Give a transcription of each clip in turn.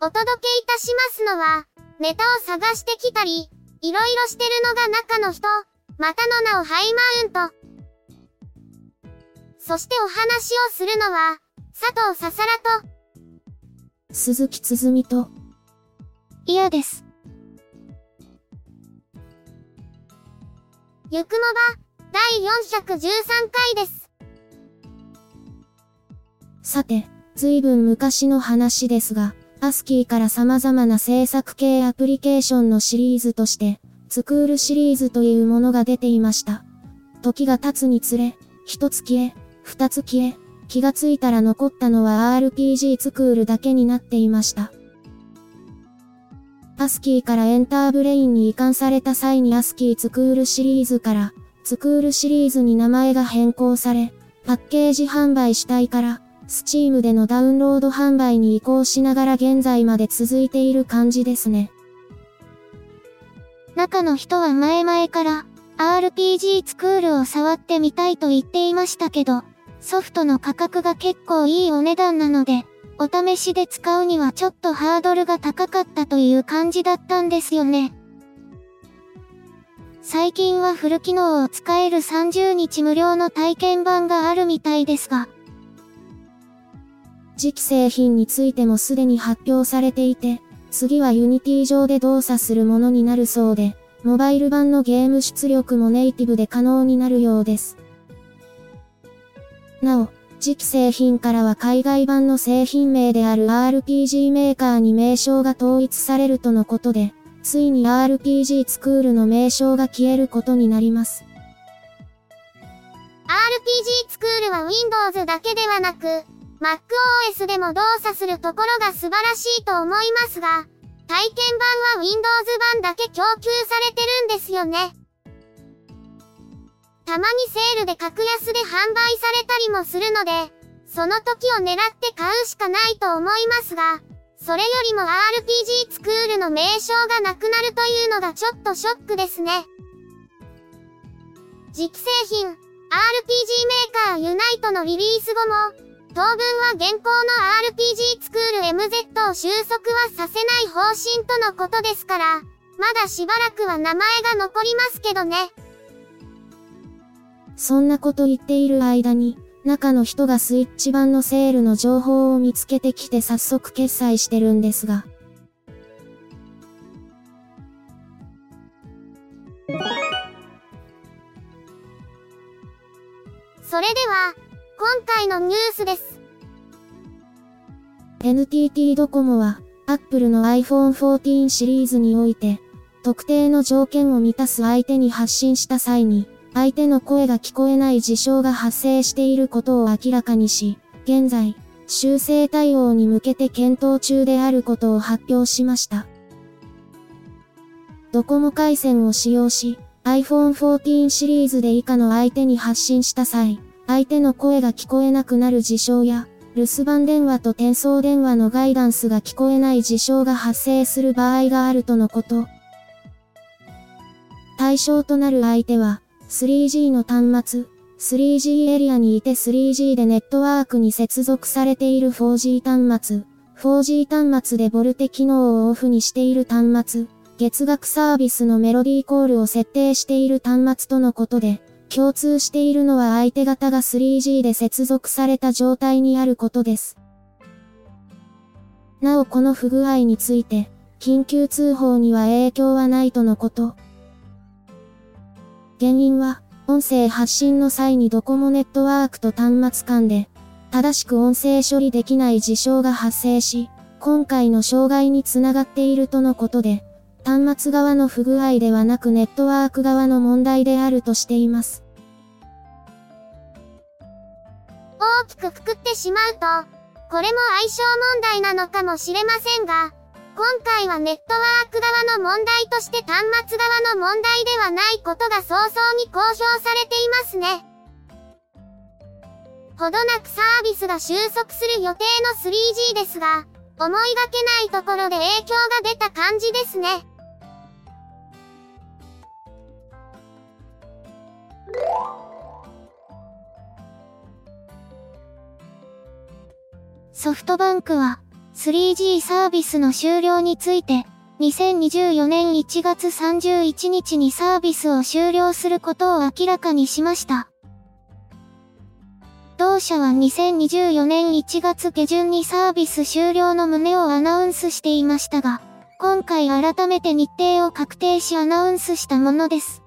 お届けいたしますのは、ネタを探してきたり、いろいろしてるのが中の人、またの名をハイマウント。そしてお話をするのは、佐藤ささらと、鈴木つづみと、嫌です。ゆくもば、第413回です。さて、随分昔の話ですが、アスキーから様々な制作系アプリケーションのシリーズとして、スクールシリーズというものが出ていました。時が経つにつれ、一つ消え、二つ消え、気がついたら残ったのは RPG スクールだけになっていました。アスキーからエンターブレインに移管された際にアスキースクールシリーズから、スクールシリーズに名前が変更され、パッケージ販売主体から、スチームでのダウンロード販売に移行しながら現在まで続いている感じですね。中の人は前々から RPG スクールを触ってみたいと言っていましたけど、ソフトの価格が結構いいお値段なので、お試しで使うにはちょっとハードルが高かったという感じだったんですよね。最近はフル機能を使える30日無料の体験版があるみたいですが、次期製品についてもすでに発表されていて、次は Unity 上で動作するものになるそうで、モバイル版のゲーム出力もネイティブで可能になるようです。なお、次期製品からは海外版の製品名である RPG メーカーに名称が統一されるとのことで、ついに RPG スクールの名称が消えることになります。RPG スクールは Windows だけではなく、MacOS でも動作するところが素晴らしいと思いますが、体験版は Windows 版だけ供給されてるんですよね。たまにセールで格安で販売されたりもするので、その時を狙って買うしかないと思いますが、それよりも RPG スクールの名称がなくなるというのがちょっとショックですね。次期製品、RPG メーカーユナイトのリリース後も、当分は現行の RPG スクール MZ を収束はさせない方針とのことですから、まだしばらくは名前が残りますけどね。そんなこと言っている間に、中の人がスイッチ版のセールの情報を見つけてきて早速決済してるんですが。それでは、今回のニュースです。NTT ドコモは、Apple の iPhone 14シリーズにおいて、特定の条件を満たす相手に発信した際に、相手の声が聞こえない事象が発生していることを明らかにし、現在、修正対応に向けて検討中であることを発表しました。ドコモ回線を使用し、iPhone 14シリーズで以下の相手に発信した際、相手の声が聞こえなくなる事象や、留守番電話と転送電話のガイダンスが聞こえない事象が発生する場合があるとのこと。対象となる相手は、3G の端末、3G エリアにいて 3G でネットワークに接続されている 4G 端末、4G 端末でボルテ機能をオフにしている端末、月額サービスのメロディーコールを設定している端末とのことで、共通しているのは相手方が 3G で接続された状態にあることです。なおこの不具合について、緊急通報には影響はないとのこと。原因は、音声発信の際にドコモネットワークと端末間で、正しく音声処理できない事象が発生し、今回の障害につながっているとのことで、端末側の不具合ではなくネットワーク側の問題であるとしています。大きくくくってしまうと、これも相性問題なのかもしれませんが、今回はネットワーク側の問題として端末側の問題ではないことが早々に公表されていますね。ほどなくサービスが収束する予定の 3G ですが、思いがけないところで影響が出た感じですね。ソフトバンクは 3G サービスの終了について2024年1月31日にサービスを終了することを明らかにしました。同社は2024年1月下旬にサービス終了の旨をアナウンスしていましたが、今回改めて日程を確定しアナウンスしたものです。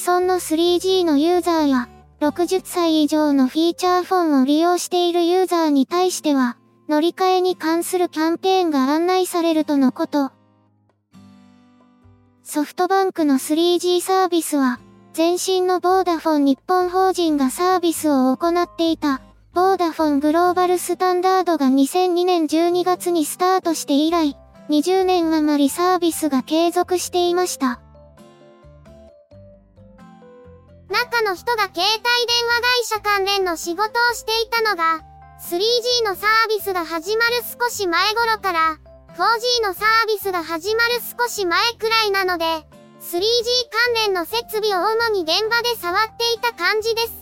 既存の 3G のユーザーや、60歳以上のフィーチャーフォンを利用しているユーザーに対しては、乗り換えに関するキャンペーンが案内されるとのこと。ソフトバンクの 3G サービスは、前身のボーダフォン日本法人がサービスを行っていた、ボーダフォングローバルスタンダードが2002年12月にスタートして以来、20年余りサービスが継続していました。中の人が携帯電話会社関連の仕事をしていたのが、3G のサービスが始まる少し前頃から、4G のサービスが始まる少し前くらいなので、3G 関連の設備を主に現場で触っていた感じです。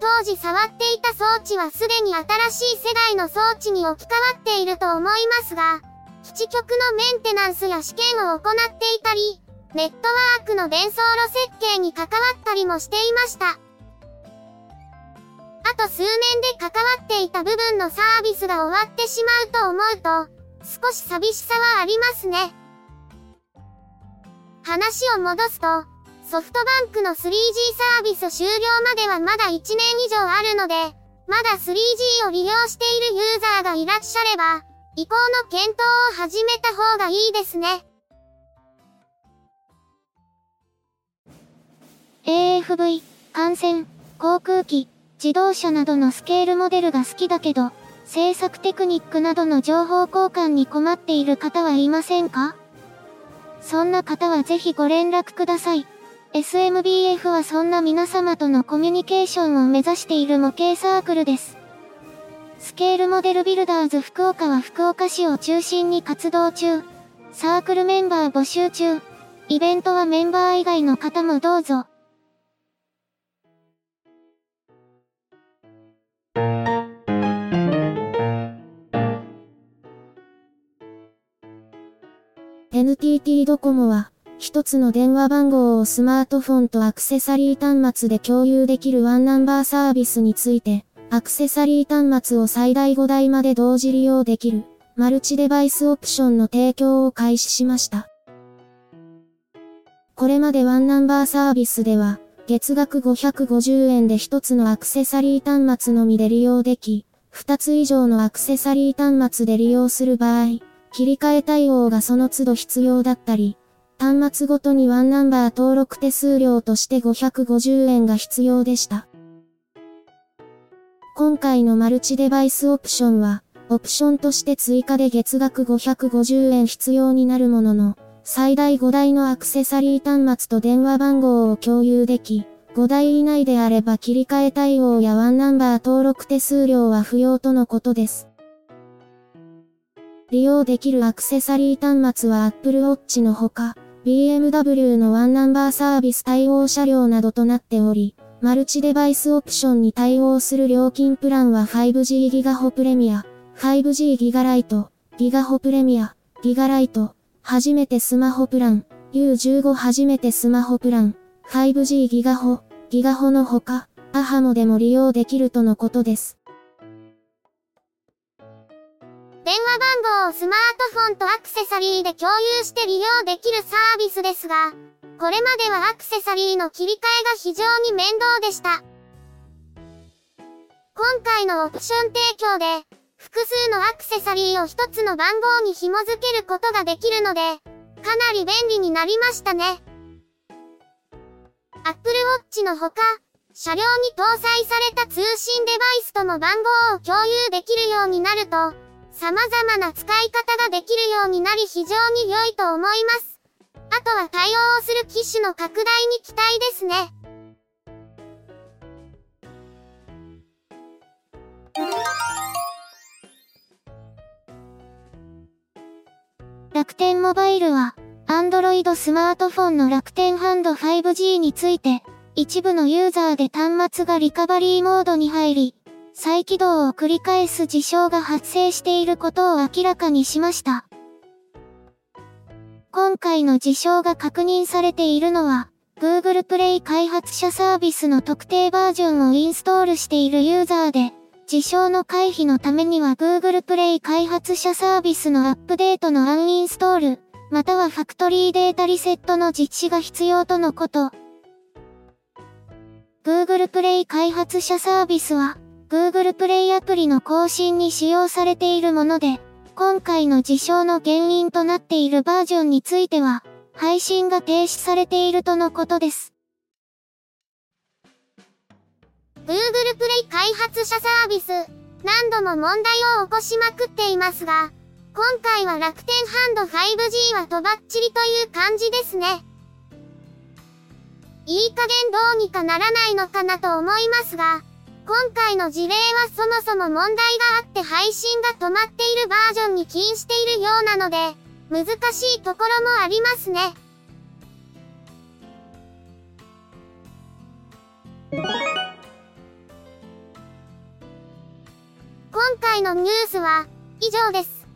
当時触っていた装置はすでに新しい世代の装置に置き換わっていると思いますが、基地局のメンテナンスや試験を行っていたり、ネットワークの伝送路設計に関わったりもしていました。あと数年で関わっていた部分のサービスが終わってしまうと思うと、少し寂しさはありますね。話を戻すと、ソフトバンクの 3G サービス終了まではまだ1年以上あるので、まだ 3G を利用しているユーザーがいらっしゃれば、移行の検討を始めた方がいいですね。AFV、艦船、航空機、自動車などのスケールモデルが好きだけど、制作テクニックなどの情報交換に困っている方はいませんか？そんな方はぜひご連絡ください。SMBF はそんな皆様とのコミュニケーションを目指している模型サークルです。スケールモデルビルダーズ福岡は福岡市を中心に活動中。サークルメンバー募集中。イベントはメンバー以外の方もどうぞ。NTT ドコモは、一つの電話番号をスマートフォンとアクセサリー端末で共有できるワンナンバーサービスについて、アクセサリー端末を最大5台まで同時利用できる、マルチデバイスオプションの提供を開始しました。これまでワンナンバーサービスでは、月額550円で一つのアクセサリー端末のみで利用でき、二つ以上のアクセサリー端末で利用する場合、切り替え対応がその都度必要だったり、端末ごとにワンナンバー登録手数料として550円が必要でした。今回のマルチデバイスオプションは、オプションとして追加で月額550円必要になるものの、最大5台のアクセサリー端末と電話番号を共有でき、5台以内であれば切り替え対応やワンナンバー登録手数料は不要とのことです。利用できるアクセサリー端末は Apple Watch のほか、BMW のワンナンバーサービス対応車両などとなっており、マルチデバイスオプションに対応する料金プランは 5G ギガホプレミア、5G ギガライト、ギガホプレミア、ギガライト、初めてスマホプラン、U15 初めてスマホプラン、5G ギガホ、ギガホのほか、アハモでも利用できるとのことです。電話番号をスマートフォンとアクセサリーで共有して利用できるサービスですが、これまではアクセサリーの切り替えが非常に面倒でした。今回のオプション提供で、複数のアクセサリーを一つの番号に紐付けることができるので、かなり便利になりましたね。Apple Watch のほか、車両に搭載された通信デバイスとも番号を共有できるようになると、様々な使い方ができるようになり非常に良いと思います。あとは対応する機種の拡大に期待ですね。楽天モバイルは、Android スマートフォンの楽天ハンド 5G について、一部のユーザーで端末がリカバリーモードに入り、再起動を繰り返す事象が発生していることを明らかにしました。今回の事象が確認されているのは、Google Play 開発者サービスの特定バージョンをインストールしているユーザーで、事象の回避のためには Google Play 開発者サービスのアップデートのアンインストール、またはファクトリーデータリセットの実施が必要とのこと。Google Play 開発者サービスは、Google Play アプリの更新に使用されているもので、今回の事象の原因となっているバージョンについては、配信が停止されているとのことです。Google Play 開発者サービス、何度も問題を起こしまくっていますが、今回は楽天ハンド 5G はとばっちりという感じですね。いい加減どうにかならないのかなと思いますが、今回の事例はそもそも問題があって配信が止まっているバージョンに起因しているようなので、難しいところもありますね。今回のニュースは以上です。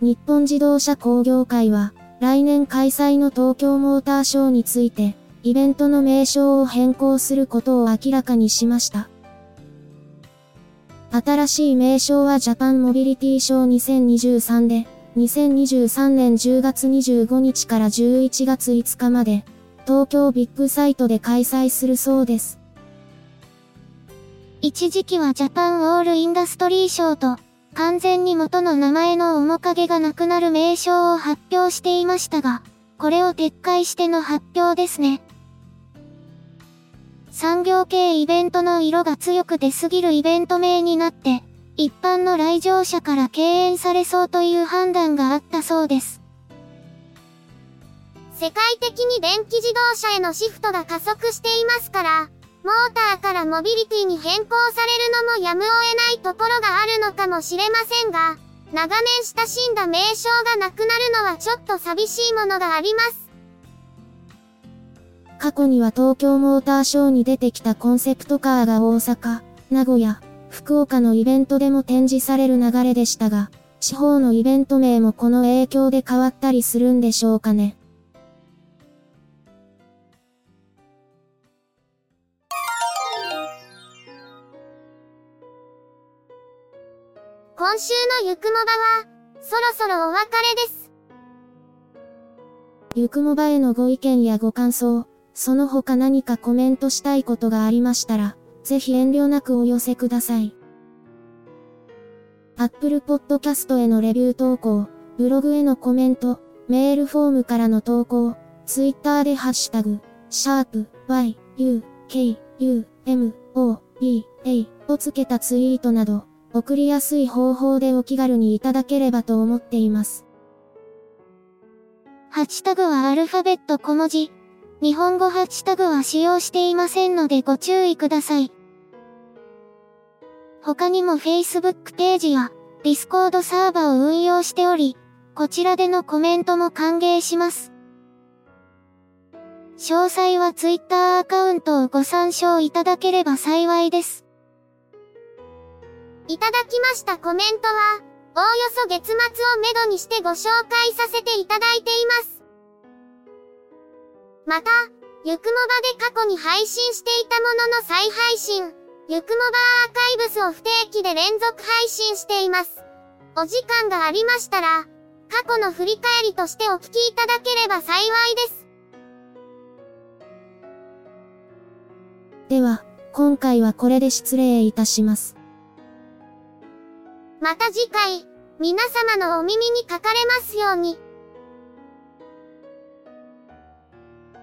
日本自動車工業会は来年開催の東京モーターショーについてイベントの名称を変更することを明らかにしました。新しい名称はジャパンモビリティショー2023で、2023年10月25日から11月5日まで、東京ビッグサイトで開催するそうです。一時期はジャパンオールインダストリー賞と、完全に元の名前の面影がなくなる名称を発表していましたが、これを撤回しての発表ですね。産業系イベントの色が強く出すぎるイベント名になって、一般の来場者から敬遠されそうという判断があったそうです。世界的に電気自動車へのシフトが加速していますから、モーターからモビリティに変更されるのもやむを得ないところがあるのかもしれませんが、長年親しんだ名称がなくなるのはちょっと寂しいものがあります。過去には東京モーターショーに出てきたコンセプトカーが大阪、名古屋、福岡のイベントでも展示される流れでしたが、地方のイベント名もこの影響で変わったりするんでしょうかね。今週のゆくもばは、そろそろお別れです。ゆくもばへのご意見やご感想、その他何かコメントしたいことがありましたら、ぜひ遠慮なくお寄せください。Apple Podcast へのレビュー投稿、ブログへのコメント、メールフォームからの投稿、Twitter でハッシュタグ、シャープ y, u, k, u, m, o, b, a をつけたツイートなど、送りやすい方法でお気軽にいただければと思っています。ハッシュタグはアルファベット小文字。日本語ハッシュタグは使用していませんのでご注意ください。他にも Facebook ページや Discord サーバを運用しており、こちらでのコメントも歓迎します。詳細は Twitter アカウントをご参照いただければ幸いです。いただきましたコメントは、おおよそ月末をめどにしてご紹介させていただいています。また、ゆくもばで過去に配信していたものの再配信、ゆくもばアーカイブスを不定期で連続配信しています。お時間がありましたら、過去の振り返りとしてお聞きいただければ幸いです。では、今回はこれで失礼いたします。また次回、皆様のお耳にかかれますように。